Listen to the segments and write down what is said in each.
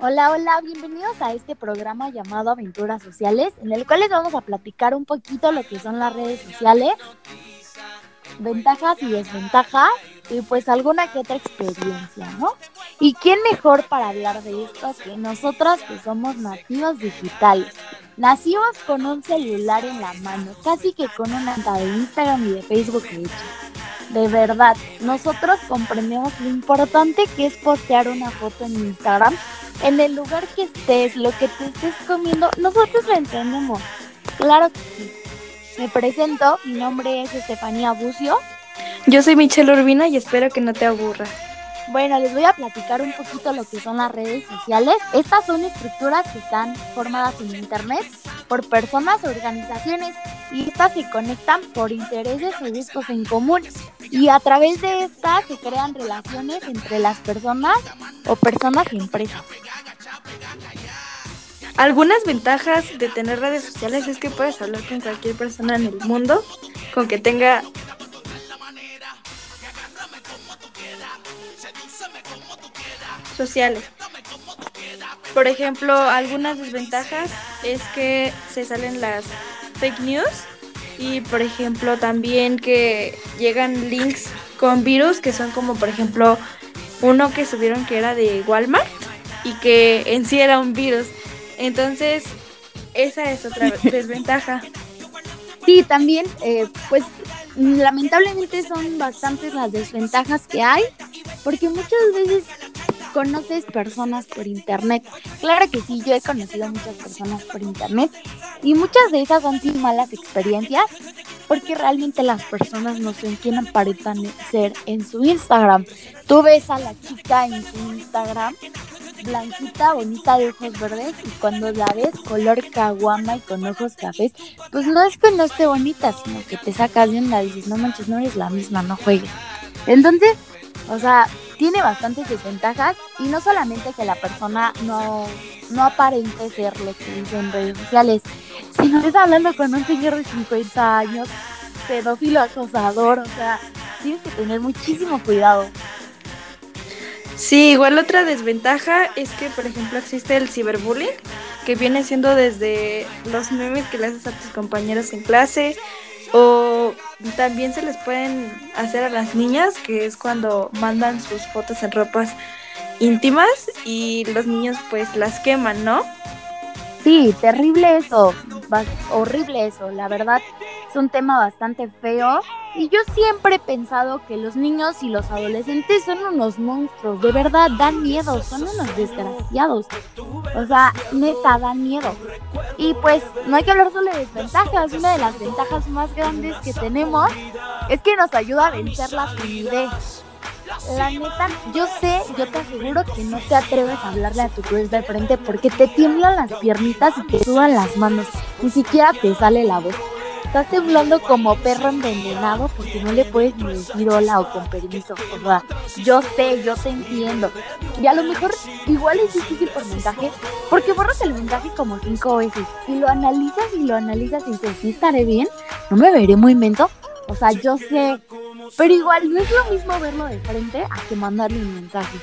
Hola, hola, bienvenidos a este programa llamado Aventuras Sociales, en el cual les vamos a platicar un poquito lo que son las redes sociales, ventajas y desventajas, y pues alguna que otra experiencia, ¿no? ¿Y quién mejor para hablar de esto que nosotros que somos nativos digitales? Nacimos con un celular en la mano, casi que con una de Instagram y de Facebook hecha. De verdad, nosotros comprendemos lo importante que es postear una foto en Instagram en el lugar que estés, lo que te estés comiendo, nosotros lo entendemos. Claro que sí. Me presento, mi nombre es Estefanía Bucio. Yo soy Michelle Urbina y espero que no te aburra. Bueno, les voy a platicar un poquito lo que son las redes sociales. Estas son estructuras que están formadas en Internet por personas o organizaciones y estas se conectan por intereses o gustos en común. Y a través de estas se crean relaciones entre las personas o personas y empresas. Algunas ventajas de tener redes sociales es que puedes hablar con cualquier persona en el mundo, con que tenga sociales. Por ejemplo, algunas desventajas es que se salen las fake news y por ejemplo también que llegan links con virus que son como por ejemplo uno que subieron que era de Walmart y que en sí era un virus. Entonces, esa es otra desventaja. Sí, también, eh, pues lamentablemente son bastantes las desventajas que hay, porque muchas veces conoces personas por internet. Claro que sí, yo he conocido muchas personas por internet y muchas de esas han sido malas experiencias porque realmente las personas no son quién aparentan ser en su Instagram. Tú ves a la chica en su Instagram blanquita, bonita de ojos verdes y cuando la ves color caguama y con ojos cafés, pues no es que no esté bonita, sino que te sacas de onda y dices, no manches, no eres la misma, no juegues. Entonces, o sea, tiene bastantes desventajas y no solamente que la persona no, no aparente ser lo que dice en redes sociales, sino que está hablando con un señor de 50 años, pedófilo acosador, o sea, tienes que tener muchísimo cuidado. Sí, igual otra desventaja es que, por ejemplo, existe el ciberbullying, que viene siendo desde los memes que le haces a tus compañeros en clase, o también se les pueden hacer a las niñas, que es cuando mandan sus fotos en ropas íntimas y los niños pues las queman, ¿no? Sí, terrible eso, horrible eso, la verdad es un tema bastante feo y yo siempre he pensado que los niños y los adolescentes son unos monstruos, de verdad dan miedo, son unos desgraciados, o sea, neta dan miedo. Y pues no hay que hablar solo de desventajas, una de las ventajas más grandes que tenemos es que nos ayuda a vencer la timidez la neta, yo sé, yo te aseguro que no te atreves a hablarle a tu crush de frente porque te tiemblan las piernitas y te sudan las manos. Ni siquiera te sale la voz. Estás temblando como perro envenenado porque no le puedes ni decir hola o con permiso. O yo sé, yo te entiendo. Y a lo mejor igual es difícil por mensaje porque borras el mensaje como cinco veces y lo analizas y lo analizas y dices, sí estaré bien, no me veré muy mento. O sea, yo sé, pero igual no es lo mismo verlo de frente a que mandarle un mensaje.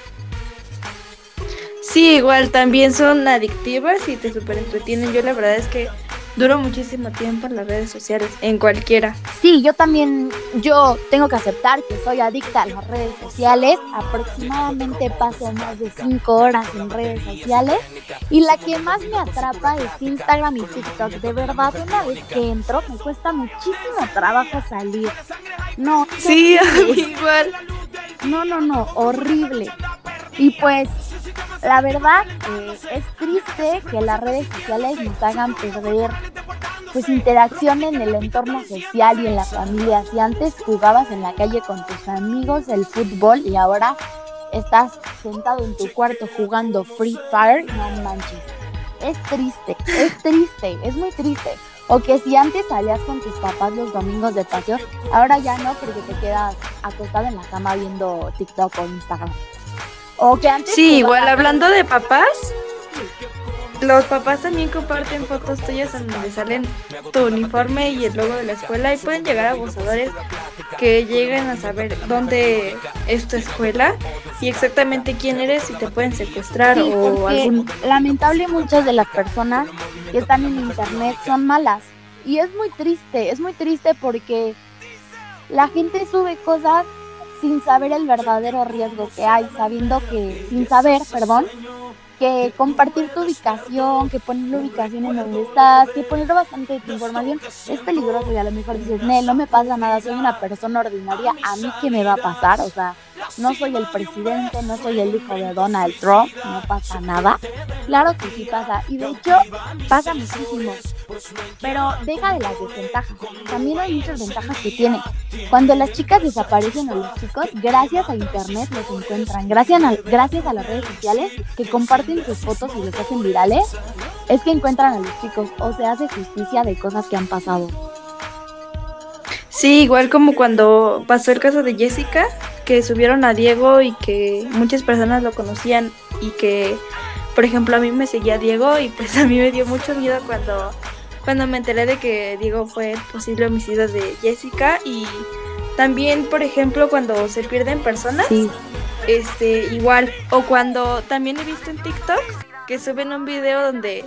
Sí, igual también son adictivas y te super entretienen. Yo la verdad es que duro muchísimo tiempo en las redes sociales, en cualquiera. Sí, yo también, yo tengo que aceptar que soy adicta a las redes sociales. Aproximadamente paso más de 5 horas en redes sociales. Y la que más me atrapa es Instagram y TikTok. De verdad, una vez que entro, me cuesta muchísimo trabajo salir. No. Sí, igual. No, no, no, horrible. Y pues la verdad eh, es triste que las redes sociales nos hagan perder pues interacción en el entorno social y en la familia. Si antes jugabas en la calle con tus amigos el fútbol y ahora estás sentado en tu cuarto jugando Free Fire, no manches. Es triste, es triste, es muy triste. O que si antes salías con tus papás los domingos de paseo, ahora ya no porque te quedas acostado en la cama viendo TikTok o Instagram. Sí, igual hablando de papás. Los papás también comparten fotos tuyas en donde salen tu uniforme y el logo de la escuela y pueden llegar abusadores que lleguen a saber dónde es tu escuela y exactamente quién eres y te pueden secuestrar o algún... Lamentable muchas de las personas que están en internet son malas. Y es muy triste, es muy triste porque la gente sube cosas sin saber el verdadero riesgo que hay, sabiendo que, sin saber, perdón, que compartir tu ubicación, que poner la ubicación en donde estás, que poner bastante tu información es peligroso y a lo mejor dices, no me pasa nada, soy una persona ordinaria, a mí qué me va a pasar, o sea, no soy el presidente, no soy el hijo de Donald Trump, no pasa nada. Claro que sí pasa, y de hecho pasa muchísimo. Pero deja de las desventajas. También hay muchas ventajas que tiene. Cuando las chicas desaparecen o los chicos, gracias a internet los encuentran. Gracias a, gracias a las redes sociales que comparten sus fotos y los hacen virales, es que encuentran a los chicos o se hace justicia de cosas que han pasado. Sí, igual como cuando pasó el caso de Jessica, que subieron a Diego y que muchas personas lo conocían y que, por ejemplo, a mí me seguía Diego y pues a mí me dio mucho miedo cuando, cuando me enteré de que Diego fue el posible homicidio de Jessica y también, por ejemplo, cuando se pierden personas, este, igual, o cuando también he visto en TikTok que suben un video donde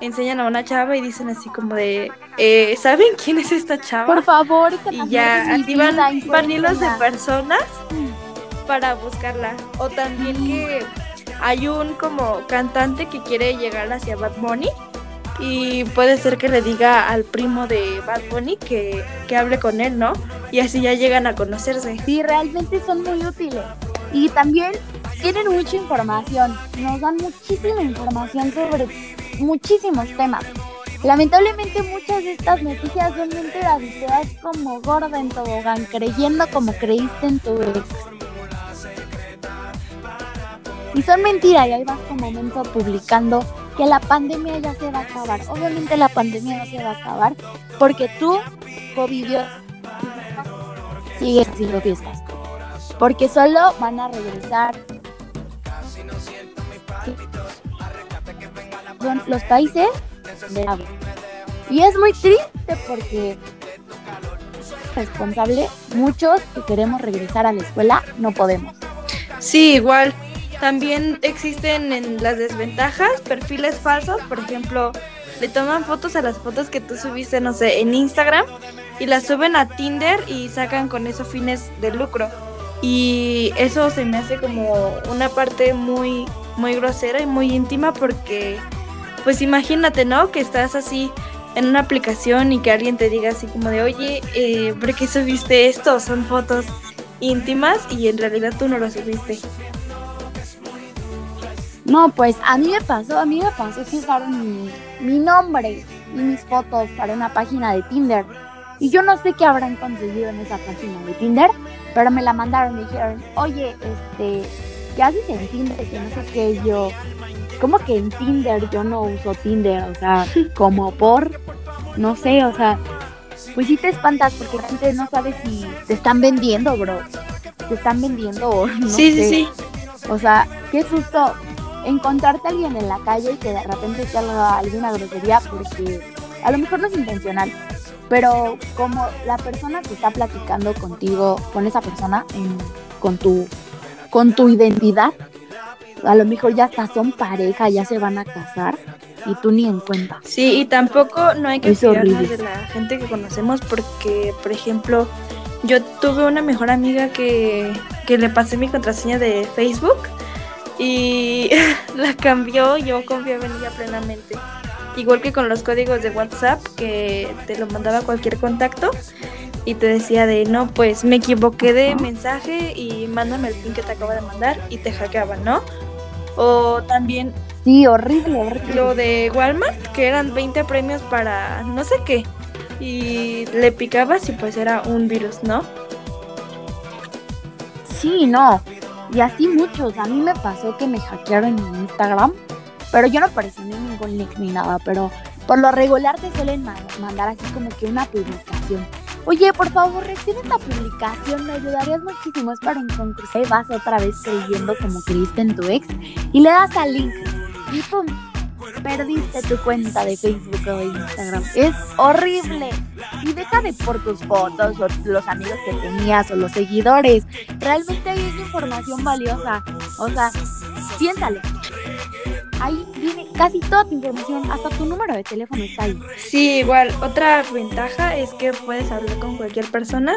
enseñan a una chava y dicen así como de, eh, ¿saben quién es esta chava? Por favor, y ya activan hilos de personas para buscarla. O también que hay un como cantante que quiere llegar hacia Bad Bunny y puede ser que le diga al primo de Bad Bunny que, que hable con él, ¿no? Y así ya llegan a conocerse. Sí, realmente son muy útiles. Y también tienen mucha información, nos dan muchísima información sobre muchísimos temas. Lamentablemente muchas de estas noticias son mentiras y te das como gorda en tobogán creyendo como creíste en tu ex. Y son mentiras y ahí vas como momento publicando que la pandemia ya se va a acabar. Obviamente la pandemia no se va a acabar porque tú, COVID, sigues haciendo fiestas. Porque solo van a regresar son los países de agua. Y es muy triste porque responsable, muchos que queremos regresar a la escuela no podemos. Sí, igual. También existen en las desventajas perfiles falsos, por ejemplo, le toman fotos a las fotos que tú subiste, no sé, en Instagram y las suben a Tinder y sacan con eso fines de lucro. Y eso se me hace como una parte muy muy grosera y muy íntima porque pues imagínate, ¿no? Que estás así en una aplicación y que alguien te diga así como de, oye, eh, ¿por qué subiste esto? Son fotos íntimas y en realidad tú no lo subiste. No, pues a mí me pasó, a mí me pasó que usaron mi, mi nombre y mis fotos para una página de Tinder. Y yo no sé qué habrán conseguido en esa página de Tinder, pero me la mandaron y dijeron, oye, este, ¿qué haces en Tinder? Que no sé qué, yo, como que en Tinder yo no uso Tinder, o sea, como por, no sé, o sea, pues sí te espantas porque la gente no sabe si te están vendiendo, bro. Te están vendiendo o no Sí, sí, sí. O sea, qué susto encontrarte a alguien en la calle y que de repente te haga alguna grosería porque a lo mejor no es intencional, pero como la persona que está platicando contigo, con esa persona, con tu con tu identidad, a lo mejor ya hasta son pareja, ya se van a casar y tú ni en cuenta. Sí, y tampoco no hay que fiarnos de la gente que conocemos porque, por ejemplo, yo tuve una mejor amiga que, que le pasé mi contraseña de Facebook y la cambió, yo confiaba en ella plenamente. Igual que con los códigos de WhatsApp que te lo mandaba cualquier contacto y te decía de no, pues me equivoqué de mensaje y mándame el pin que te acabo de mandar y te hackeaban, ¿no? O también... Sí, horrible, horrible. Lo de Walmart, que eran 20 premios para no sé qué. Y le picabas y pues era un virus, ¿no? Sí, no. Y así muchos. A mí me pasó que me hackearon en Instagram. Pero yo no presioné ningún link ni nada. Pero por lo regular te suelen mandar así como que una publicación. Oye, por favor, recibe esta publicación, me ayudarías muchísimo. Es para encontrarse. Vas otra vez creyendo como creíste en tu ex y le das al link. Y pum, perdiste tu cuenta de Facebook o de Instagram. Es horrible. Y deja de por tus fotos o los amigos que tenías o los seguidores. Realmente hay información valiosa. O sea, piénsale. Ahí viene casi toda tu información, hasta tu número de teléfono está ahí. Sí, igual, otra ventaja es que puedes hablar con cualquier persona.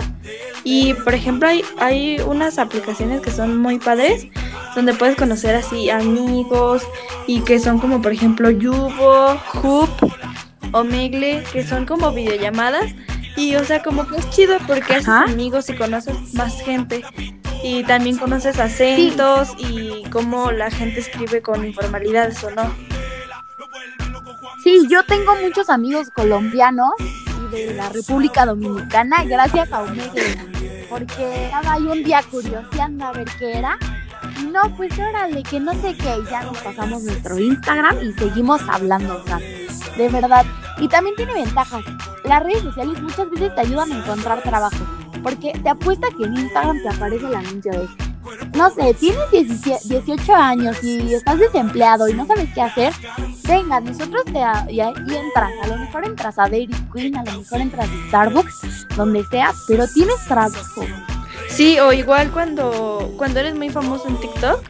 Y, por ejemplo, hay, hay unas aplicaciones que son muy padres donde puedes conocer así amigos y que son como, por ejemplo, Yubo, Hoop o Megle, que son como videollamadas. Y, o sea, como que es chido porque haces amigos y conoces más gente y también conoces acentos y cómo la gente escribe con informalidades o no. Sí, yo tengo muchos amigos colombianos y de la República Dominicana gracias a Omegle, porque estaba ahí un día curioseando a ver qué era. Y no, pues órale, que no sé qué, ya nos pasamos nuestro Instagram y seguimos hablando, o de verdad. Y también tiene ventajas. Las redes sociales muchas veces te ayudan a encontrar trabajo. Porque te apuesta que en Instagram te aparece el anuncio de, no sé, tienes 18 años y estás desempleado y no sabes qué hacer. Venga, nosotros te y, entras, a lo mejor entras a Dairy Queen, a lo mejor entras a Starbucks, donde sea, pero tienes trabajo. Sí, o igual cuando, cuando eres muy famoso en TikTok,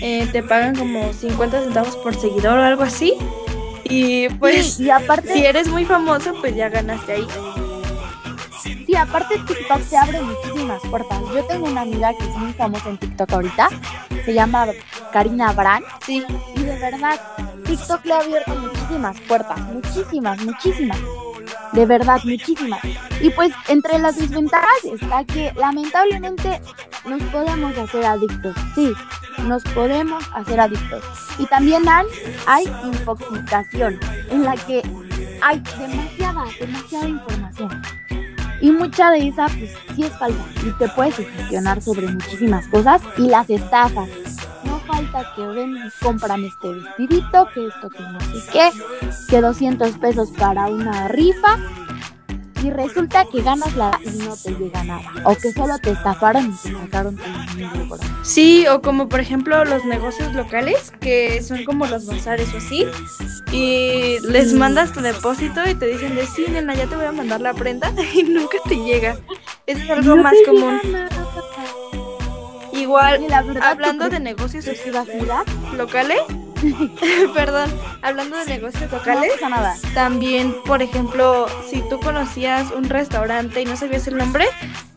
eh, te pagan como 50 centavos por seguidor o algo así. Y pues, y aparte, si eres muy famoso, pues ya ganaste ahí. Sí, aparte TikTok te abre muchísimas puertas. Yo tengo una amiga que es muy famosa en TikTok ahorita, se llama Karina Brand. Sí. Y de verdad, TikTok le ha abierto muchísimas puertas, muchísimas, muchísimas. De verdad, muchísimas. Y pues entre las desventajas está que lamentablemente nos podemos hacer adictos. Sí, nos podemos hacer adictos. Y también hay, hay infoxicación, en la que hay demasiada, demasiada información. Y mucha de esa, pues sí es falsa y te puedes gestionar sobre muchísimas cosas y las estafas. No falta que ven compran este vestidito, que esto, que no sé qué, que 200 pesos para una rifa y resulta que ganas la y no te llega nada. O que solo te estafaron y te sacaron tu dinero Sí, o como por ejemplo los negocios locales, que son como los bazares o así, y les mandas tu depósito y te dicen de sí, nena, ya te voy a mandar la prenda y nunca te llega. Es algo más común. Igual, hablando de negocios locales, Perdón, hablando de negocios locales, también, por ejemplo, si tú conocías un restaurante y no sabías el nombre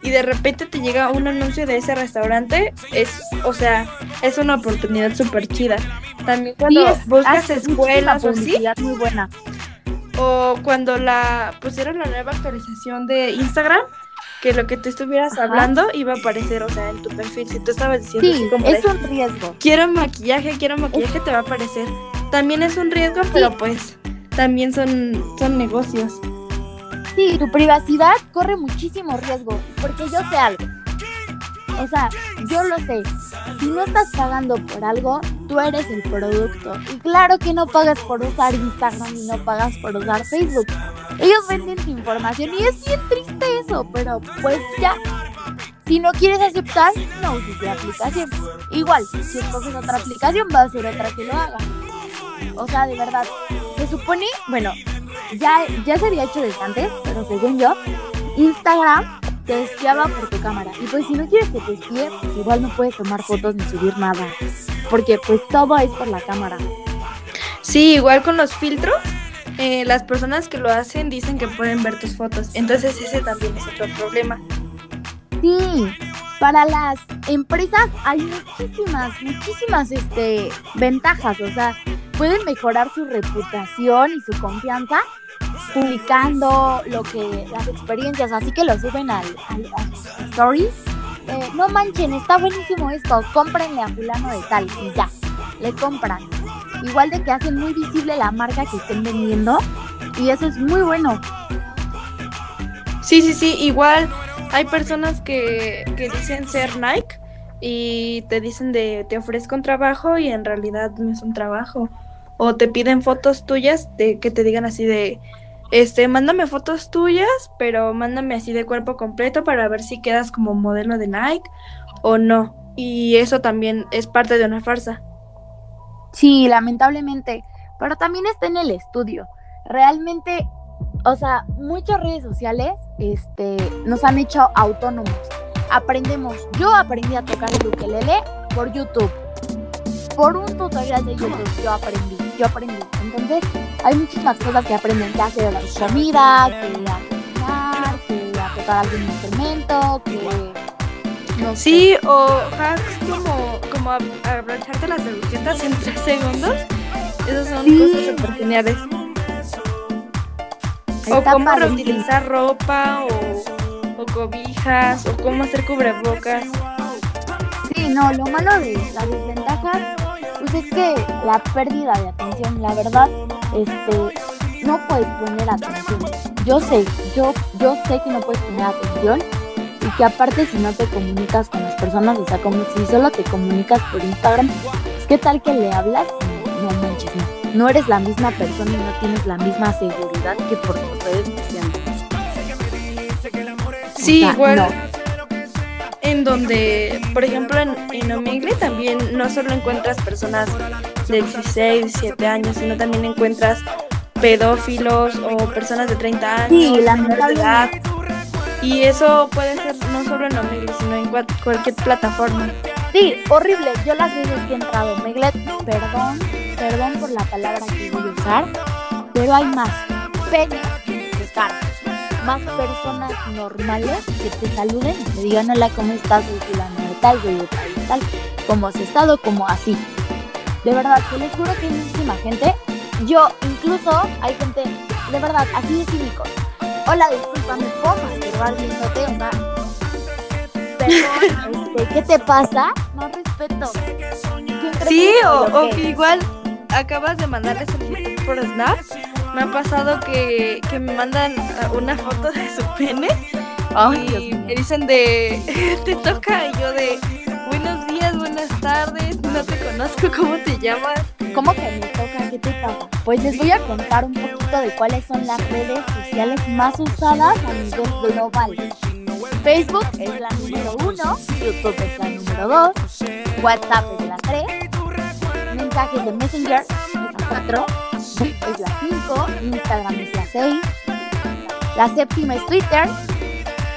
y de repente te llega un anuncio de ese restaurante, es, o sea, es una oportunidad súper chida. También cuando buscas escuelas o así, muy buena. O cuando la pusieron la nueva actualización de Instagram, que lo que tú estuvieras hablando iba a aparecer, o sea, en tu perfil. Si tú estabas diciendo así como es un riesgo. Quiero maquillaje, quiero maquillaje, te va a aparecer. También es un riesgo, pero pues también son, son negocios. Sí, tu privacidad corre muchísimo riesgo, porque yo sé algo. O sea, yo lo sé. Si no estás pagando por algo, tú eres el producto. Y claro que no pagas por usar Instagram y no pagas por usar Facebook. Ellos venden información y es bien triste eso, pero pues ya. Si no quieres aceptar, no uses la aplicación. Igual, si escoges otra aplicación, va a ser otra que lo haga. O sea, de verdad, se supone, bueno, ya, ya se había hecho desde antes, pero según yo, Instagram te espiaba por tu cámara. Y pues si no quieres que te espíe, pues igual no puedes tomar fotos ni subir nada. Porque pues todo es por la cámara. Sí, igual con los filtros, eh, las personas que lo hacen dicen que pueden ver tus fotos. Entonces ese también es otro problema. Sí, para las empresas hay muchísimas, muchísimas este, ventajas. O sea, pueden mejorar su reputación y su confianza publicando lo que las experiencias, así que lo suben al, stories. Eh, no manchen, está buenísimo esto, cómprenle a fulano de tal y ya, le compran. Igual de que hacen muy visible la marca que estén vendiendo y eso es muy bueno. Sí, sí, sí, igual hay personas que, que dicen ser Nike y te dicen de te ofrezco un trabajo y en realidad no es un trabajo. O te piden fotos tuyas de que te digan así de este, mándame fotos tuyas, pero mándame así de cuerpo completo para ver si quedas como modelo de Nike o no. Y eso también es parte de una farsa. Sí, lamentablemente, pero también está en el estudio. Realmente, o sea, muchas redes sociales este, nos han hecho autónomos. Aprendemos, yo aprendí a tocar el ukelele por YouTube. Por un tutorial de YouTube yo aprendí, yo aprendí. Entonces, hay muchísimas cosas que aprenden, que hacer la comida, que a cocinar, que a tocar algún instrumento, que no sí, o hacks como, como abrocharte las agujetas en tres segundos. Esas son cosas súper geniales. O cómo reutilizar ropa o, o, cobijas o cómo hacer cubrebocas. Sí, no, lo malo de las desventajas pues es que la pérdida de atención, la verdad, este, no puedes poner atención. Yo sé, yo, yo sé que no puedes poner atención que aparte si no te comunicas con las personas, o sea, como si solo te comunicas por Instagram, es que tal que le hablas, no, no manches, no. No eres la misma persona y no tienes la misma seguridad que por tus redes sociales. Sí, igual. En donde, por ejemplo, en, en Omegle también no solo encuentras personas de 16, 17 años, sino también encuentras pedófilos o personas de 30 años, sí, la edad y eso puede ser no solo en Omegle, sino en cualquier plataforma. Sí, horrible. Yo las veces que entrado Omegle, perdón, perdón por la palabra que voy a usar, pero hay más penas que cara. Más personas normales que te saluden y te digan hola, ¿cómo estás? Soy fulano tal, tal, cómo has estado, como así. De verdad, te les juro que hay muchísima gente. Yo, incluso, hay gente, de verdad, así de cínicos hola, disculpa, me puedo masturbar viéndote, o sea, perdón, este, ¿qué te pasa? No respeto. Sí, o, o que igual acabas de mandarles el por Snap. Me ha pasado que, que me mandan uh, una foto de su pene y me dicen de te toca y yo de buenos días, buenas tardes, no te conozco, ¿cómo te llamas? ¿Cómo que me toca? ¿Qué te pasa? Pues les voy a contar un poquito de cuáles son las redes sociales más usadas a nivel global. Facebook es la número uno, YouTube es la número dos, WhatsApp es la tres, mensajes de Messenger es la cuatro, es la cinco, Instagram es la seis, la séptima es Twitter,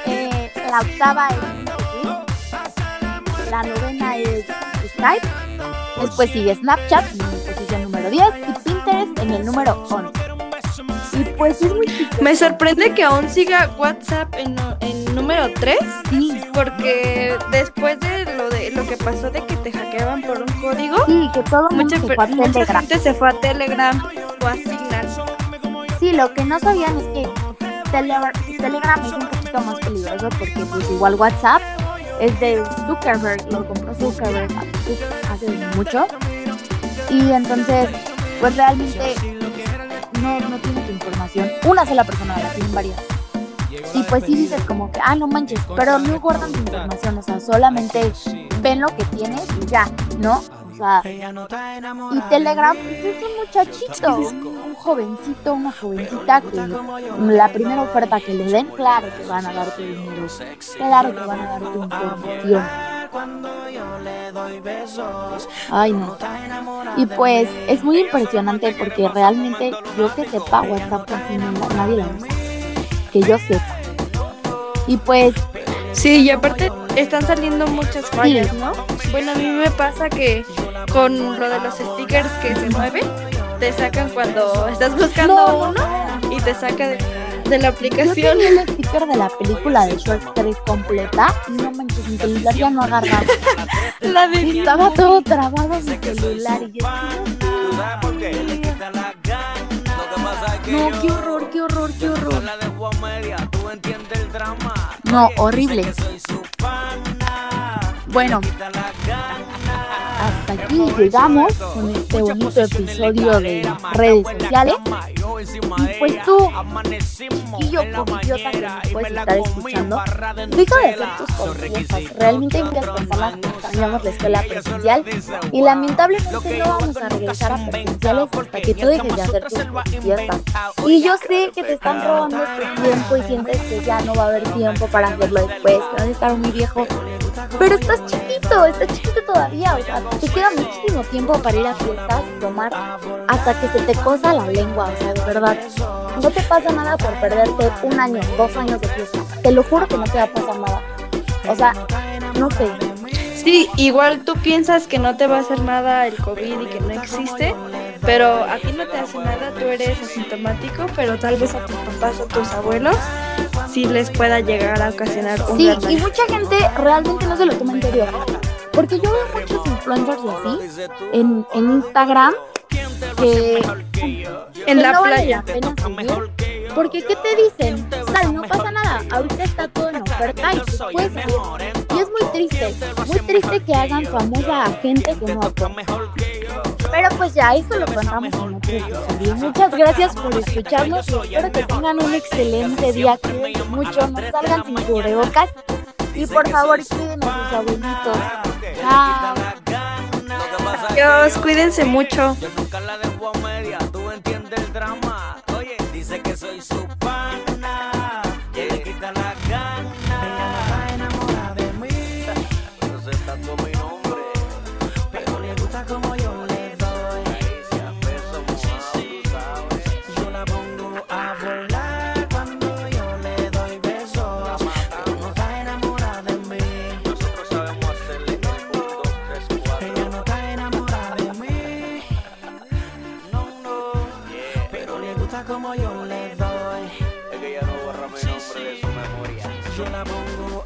eh, la octava es la novena es Skype, después sigue Snapchat, número 10 y Pinterest en el número 11. Y pues es muy Me sorprende que aún siga WhatsApp en, en número 3. Sí. Porque después de lo de lo que pasó de que te hackeaban por un código, sí, que todo mucha, se fue a mucha gente se fue a Telegram o a Signal. Sí, lo que no sabían es que Telegram, Telegram es un poquito más peligroso porque pues igual WhatsApp es de Zuckerberg, lo compró Zuckerberg hace mucho y entonces, pues realmente no, no tiene tu información. Una sola persona, la tienen varias. Y pues sí dices como que, ah, no manches, pero no guardan tu información, o sea, solamente ven lo que tienes y ya, ¿no? O sea, y Telegram pues, es un muchachito, un, jovencito, una jovencita que la primera oferta que le den, claro que van a dar tu dinero, claro que van a dar tu información cuando yo le doy besos. Ay, no. Y pues es muy impresionante porque realmente yo que sepa WhatsApp casi no, nadie la usa. Que yo sepa. Y pues... Sí, y aparte están saliendo muchas fallas, ¿no? Bueno, a mí me pasa que con lo de los stickers que se mueven, te sacan cuando estás buscando uno y te saca de de la aplicación. Yo tenía el sticker de la película de Shrek 3 completa no manches, mi celular ya no agarraba. la de Estaba todo trabado mi celular y yo... No, qué horror, qué horror, qué horror. No, horrible. Bueno, hasta aquí llegamos con este bonito episodio de redes sociales. Pues tú, y yo como idiota que me puedes estar escuchando, deja de hacer tus cosas. Realmente muchas personas extrañamos la escuela presencial y lamentablemente no vamos a regresar a presenciales hasta que tú dejes de hacer tus fiestas. Y yo sé que te están robando tu tiempo y sientes que ya no va a haber tiempo para hacerlo después, que vas a estar muy viejo Pero estás chiquito, estás chiquito todavía, o sea, te queda muchísimo tiempo para ir a fiestas tomar hasta que se te cosa la lengua, o sea, de verdad. No te pasa nada por perderte un año, dos años de fiesta. Te lo juro que no te va a pasar nada. O sea, no sé. Sí, igual tú piensas que no te va a hacer nada el COVID y que no existe, pero a ti no te hace nada, tú eres asintomático, pero tal vez a tus papás o tus abuelos sí les pueda llegar a ocasionar un Sí, gran y mucha gente realmente no se lo toma en serio. Porque yo veo muchos influencers y así en, en Instagram que, En que la no vale playa. la pena seguir. Porque ¿qué te dicen? Sal, no pasa nada. Ahorita está todo en oferta y tú puedes. Y es muy triste, muy triste que hagan famosa a gente que no. Pero pues ya, eso lo contamos en otro episodio. Muchas gracias por escucharnos y espero que tengan un excelente día. Cuídense mucho, no salgan sin cubrebocas. Y por favor, cuiden a sus abuelitos. Chao. Adiós, cuídense mucho. Yo nunca la dejo a media, tú entiendes el drama. Como yo le doy. Es que ella no borra mi nombre de su memoria. Yo la pongo